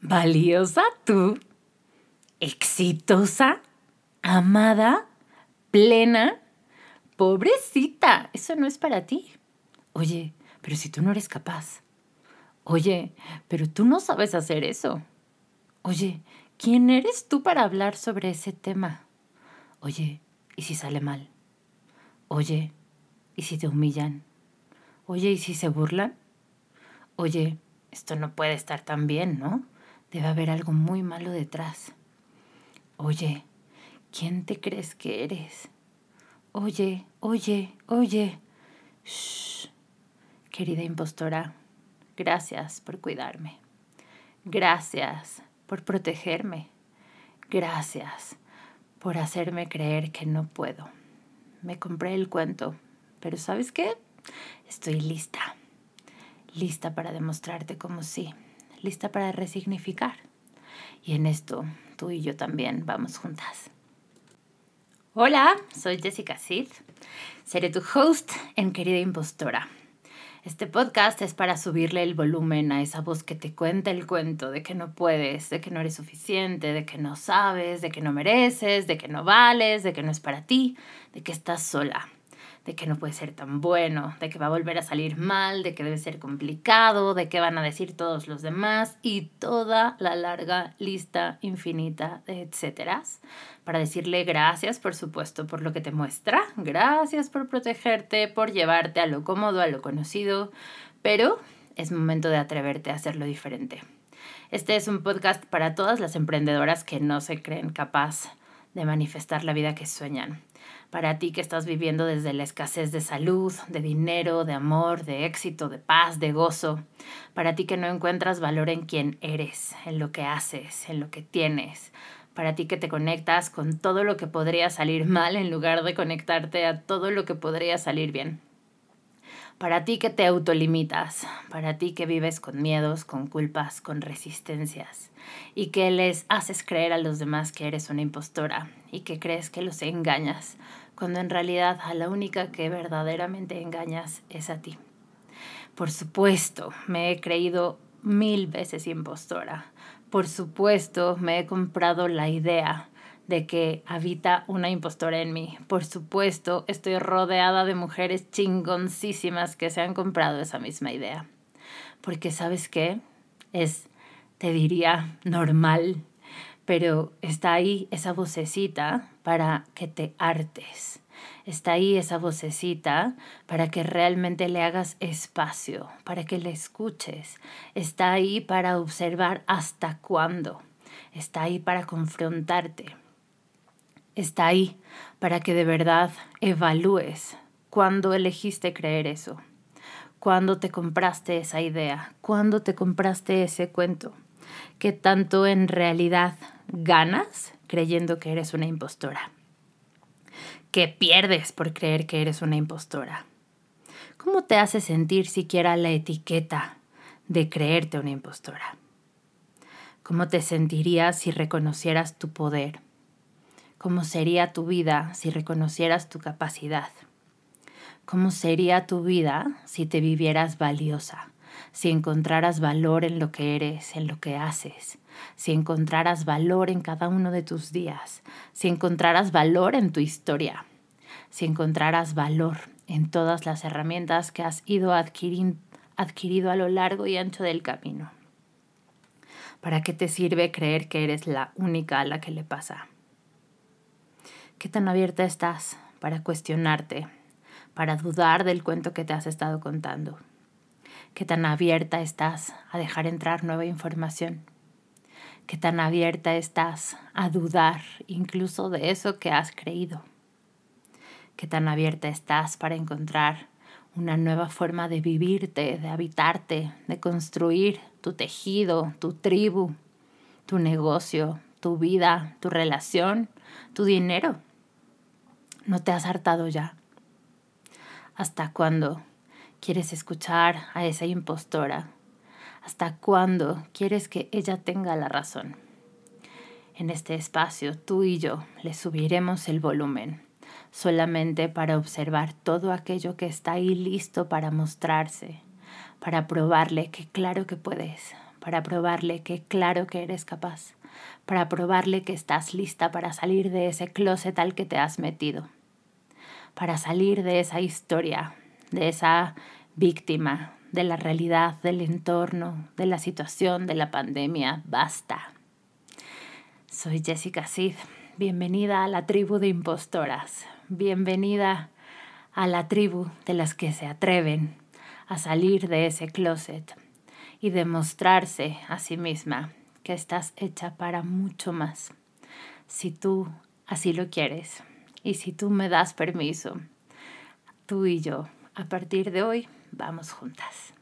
valiosa tú, exitosa, amada, plena. Pobrecita, eso no es para ti. Oye, pero si tú no eres capaz. Oye, pero tú no sabes hacer eso. Oye, ¿quién eres tú para hablar sobre ese tema? Oye, ¿y si sale mal? Oye, ¿y si te humillan? Oye, ¿y si se burlan? Oye, esto no puede estar tan bien, ¿no? Debe haber algo muy malo detrás. Oye, ¿quién te crees que eres? Oye, oye, oye. Shh. Querida impostora, gracias por cuidarme. Gracias por protegerme. Gracias por hacerme creer que no puedo. Me compré el cuento, pero ¿sabes qué? Estoy lista. Lista para demostrarte como sí lista para resignificar. Y en esto tú y yo también vamos juntas. Hola, soy Jessica Sid. Seré tu host en Querida Impostora. Este podcast es para subirle el volumen a esa voz que te cuenta el cuento de que no puedes, de que no eres suficiente, de que no sabes, de que no mereces, de que no vales, de que no es para ti, de que estás sola de que no puede ser tan bueno, de que va a volver a salir mal, de que debe ser complicado, de que van a decir todos los demás y toda la larga lista infinita de etcéteras para decirle gracias, por supuesto, por lo que te muestra, gracias por protegerte, por llevarte a lo cómodo, a lo conocido, pero es momento de atreverte a hacerlo diferente. Este es un podcast para todas las emprendedoras que no se creen capaz de manifestar la vida que sueñan. Para ti que estás viviendo desde la escasez de salud, de dinero, de amor, de éxito, de paz, de gozo, para ti que no encuentras valor en quien eres, en lo que haces, en lo que tienes, para ti que te conectas con todo lo que podría salir mal en lugar de conectarte a todo lo que podría salir bien. Para ti que te autolimitas, para ti que vives con miedos, con culpas, con resistencias y que les haces creer a los demás que eres una impostora y que crees que los engañas, cuando en realidad a la única que verdaderamente engañas es a ti. Por supuesto, me he creído mil veces impostora. Por supuesto, me he comprado la idea de que habita una impostora en mí. Por supuesto, estoy rodeada de mujeres chingoncísimas que se han comprado esa misma idea. Porque sabes qué? Es, te diría, normal, pero está ahí esa vocecita para que te hartes. Está ahí esa vocecita para que realmente le hagas espacio, para que le escuches. Está ahí para observar hasta cuándo. Está ahí para confrontarte está ahí para que de verdad evalúes cuándo elegiste creer eso, cuándo te compraste esa idea, cuándo te compraste ese cuento, que tanto en realidad ganas creyendo que eres una impostora, que pierdes por creer que eres una impostora. ¿Cómo te hace sentir siquiera la etiqueta de creerte una impostora? ¿Cómo te sentirías si reconocieras tu poder? ¿Cómo sería tu vida si reconocieras tu capacidad? ¿Cómo sería tu vida si te vivieras valiosa? Si encontraras valor en lo que eres, en lo que haces, si encontraras valor en cada uno de tus días, si encontraras valor en tu historia, si encontraras valor en todas las herramientas que has ido adquirido a lo largo y ancho del camino. ¿Para qué te sirve creer que eres la única a la que le pasa? ¿Qué tan abierta estás para cuestionarte, para dudar del cuento que te has estado contando? ¿Qué tan abierta estás a dejar entrar nueva información? ¿Qué tan abierta estás a dudar incluso de eso que has creído? ¿Qué tan abierta estás para encontrar una nueva forma de vivirte, de habitarte, de construir tu tejido, tu tribu, tu negocio, tu vida, tu relación, tu dinero? ¿No te has hartado ya? ¿Hasta cuándo quieres escuchar a esa impostora? ¿Hasta cuándo quieres que ella tenga la razón? En este espacio tú y yo le subiremos el volumen solamente para observar todo aquello que está ahí listo para mostrarse, para probarle que claro que puedes, para probarle que claro que eres capaz, para probarle que estás lista para salir de ese closet al que te has metido, para salir de esa historia, de esa víctima, de la realidad, del entorno, de la situación, de la pandemia. Basta. Soy Jessica Sid. Bienvenida a la tribu de impostoras. Bienvenida a la tribu de las que se atreven a salir de ese closet y demostrarse a sí misma que estás hecha para mucho más. Si tú así lo quieres y si tú me das permiso, tú y yo, a partir de hoy, vamos juntas.